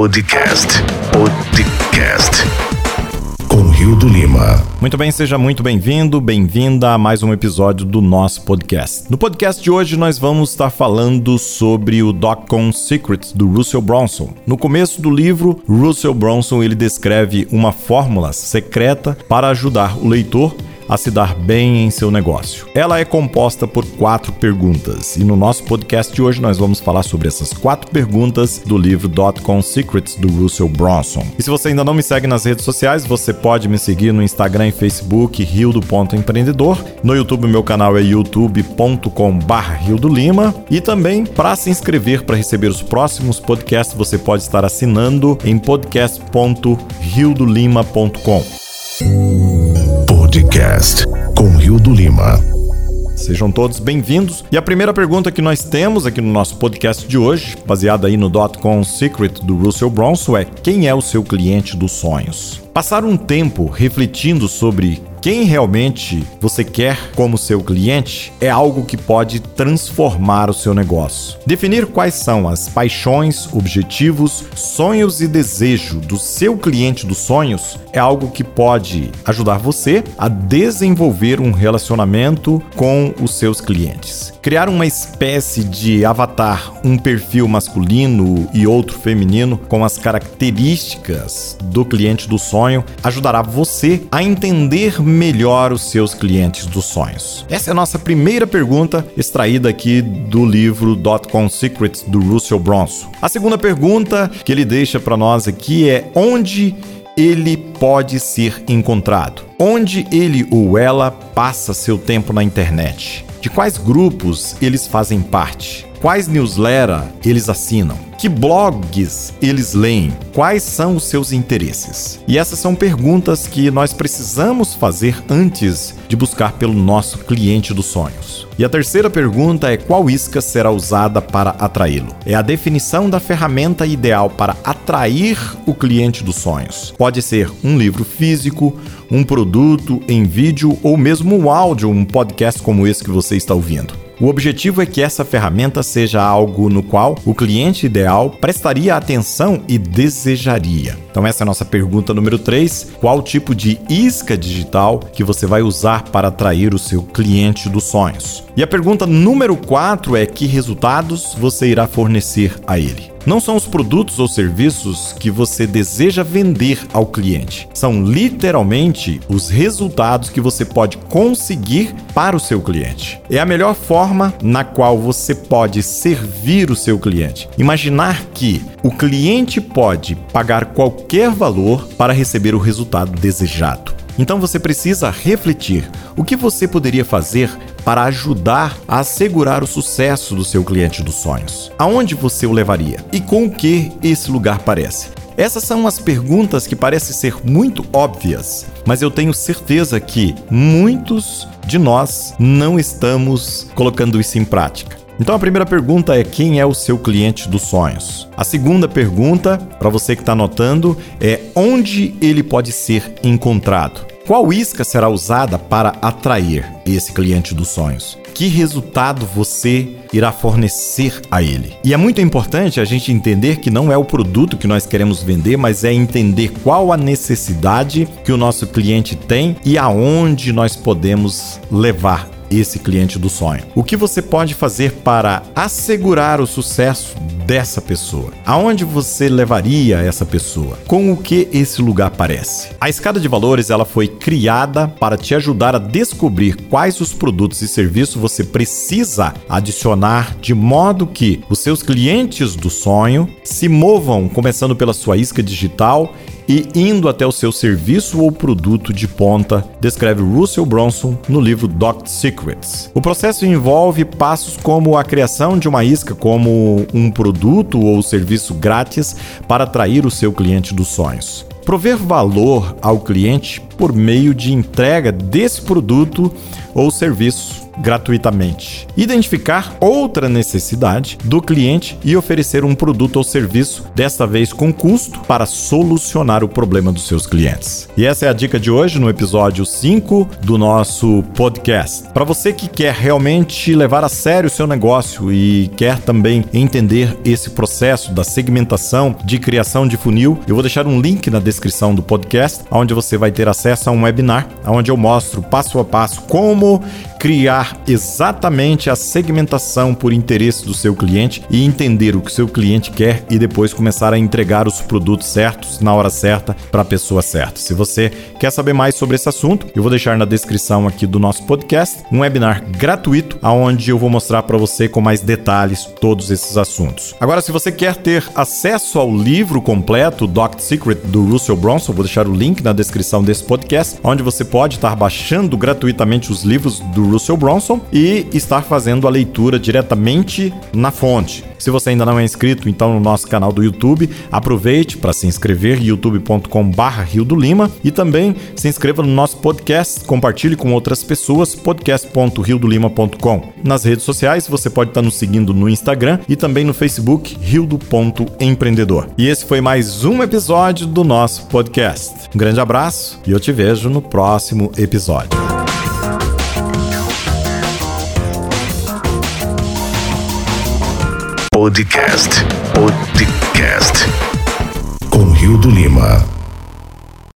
Podcast. Podcast. Com Rio do Lima. Muito bem, seja muito bem-vindo, bem-vinda a mais um episódio do nosso podcast. No podcast de hoje nós vamos estar falando sobre o Dotcom Secrets do Russell Bronson. No começo do livro, Russell Bronson ele descreve uma fórmula secreta para ajudar o leitor a se dar bem em seu negócio. Ela é composta por quatro perguntas e no nosso podcast de hoje nós vamos falar sobre essas quatro perguntas do livro Dotcom Secrets do Russell Bronson. E se você ainda não me segue nas redes sociais, você pode me seguir no Instagram e Facebook Rio do Ponto Empreendedor. No YouTube meu canal é youtube.com/rio do Lima e também para se inscrever para receber os próximos podcasts você pode estar assinando em podcast.riodolima.com. Podcast com Rio do Lima. Sejam todos bem-vindos. E a primeira pergunta que nós temos aqui no nosso podcast de hoje, baseada aí no Dotcom Secret do Russell Bronson, é quem é o seu cliente dos sonhos? Passar um tempo refletindo sobre quem realmente você quer como seu cliente é algo que pode transformar o seu negócio. Definir quais são as paixões, objetivos, sonhos e desejo do seu cliente dos sonhos é algo que pode ajudar você a desenvolver um relacionamento com os seus clientes. Criar uma espécie de avatar, um perfil masculino e outro feminino com as características do cliente do sonho ajudará você a entender melhor os seus clientes dos sonhos? Essa é a nossa primeira pergunta, extraída aqui do livro Dotcom Secrets do Russell Bronson. A segunda pergunta que ele deixa para nós aqui é onde ele pode ser encontrado? Onde ele ou ela passa seu tempo na internet? De quais grupos eles fazem parte? Quais newsletter eles assinam? Que blogs eles leem? Quais são os seus interesses? E essas são perguntas que nós precisamos fazer antes de buscar pelo nosso cliente dos sonhos. E a terceira pergunta é qual isca será usada para atraí-lo? É a definição da ferramenta ideal para atrair o cliente dos sonhos. Pode ser um livro físico, um produto em vídeo ou mesmo um áudio, um podcast como esse que você está ouvindo. O objetivo é que essa ferramenta seja algo no qual o cliente ideal prestaria atenção e desejaria. Então, essa é a nossa pergunta número 3. Qual tipo de isca digital que você vai usar para atrair o seu cliente dos sonhos? E a pergunta número 4 é: que resultados você irá fornecer a ele? Não são os produtos ou serviços que você deseja vender ao cliente, são literalmente os resultados que você pode conseguir para o seu cliente. É a melhor forma na qual você pode servir o seu cliente. Imaginar que o cliente pode pagar qualquer valor para receber o resultado desejado. Então você precisa refletir o que você poderia fazer para ajudar a assegurar o sucesso do seu cliente dos sonhos. Aonde você o levaria? E com o que esse lugar parece? Essas são as perguntas que parecem ser muito óbvias, mas eu tenho certeza que muitos de nós não estamos colocando isso em prática. Então a primeira pergunta é quem é o seu cliente dos sonhos? A segunda pergunta, para você que está anotando, é onde ele pode ser encontrado? Qual isca será usada para atrair esse cliente dos sonhos? Que resultado você irá fornecer a ele? E é muito importante a gente entender que não é o produto que nós queremos vender, mas é entender qual a necessidade que o nosso cliente tem e aonde nós podemos levar esse cliente do sonho. O que você pode fazer para assegurar o sucesso dessa pessoa? Aonde você levaria essa pessoa? Com o que esse lugar parece? A escada de valores ela foi criada para te ajudar a descobrir quais os produtos e serviços você precisa adicionar de modo que os seus clientes do sonho se movam começando pela sua isca digital e indo até o seu serviço ou produto de ponta, descreve Russell Bronson no livro Doc Secrets. O processo envolve passos como a criação de uma isca como um produto ou serviço grátis para atrair o seu cliente dos sonhos. Prover valor ao cliente por meio de entrega desse produto ou serviço gratuitamente. Identificar outra necessidade do cliente e oferecer um produto ou serviço, desta vez com custo, para solucionar o problema dos seus clientes. E essa é a dica de hoje no episódio 5 do nosso podcast. Para você que quer realmente levar a sério o seu negócio e quer também entender esse processo da segmentação de criação de funil, eu vou deixar um link na descrição do podcast, onde você vai ter acesso a um webinar, onde eu mostro passo a passo como criar exatamente a segmentação por interesse do seu cliente e entender o que seu cliente quer e depois começar a entregar os produtos certos na hora certa para a pessoa certa. Se você quer saber mais sobre esse assunto, eu vou deixar na descrição aqui do nosso podcast um webinar gratuito aonde eu vou mostrar para você com mais detalhes todos esses assuntos. Agora, se você quer ter acesso ao livro completo Doctor Secret do Russell Bronson, vou deixar o link na descrição desse podcast, onde você pode estar baixando gratuitamente os livros do Russell Bronson e estar fazendo a leitura diretamente na fonte. Se você ainda não é inscrito, então no nosso canal do YouTube, aproveite para se inscrever youtube.com/barra Rio do Lima e também se inscreva no nosso podcast, compartilhe com outras pessoas podcast.riodolima.com. Nas redes sociais você pode estar nos seguindo no Instagram e também no Facebook rio.empreendedor. E esse foi mais um episódio do nosso podcast. Um grande abraço e eu te vejo no próximo episódio. Podcast. Podcast. Com Rio do Lima.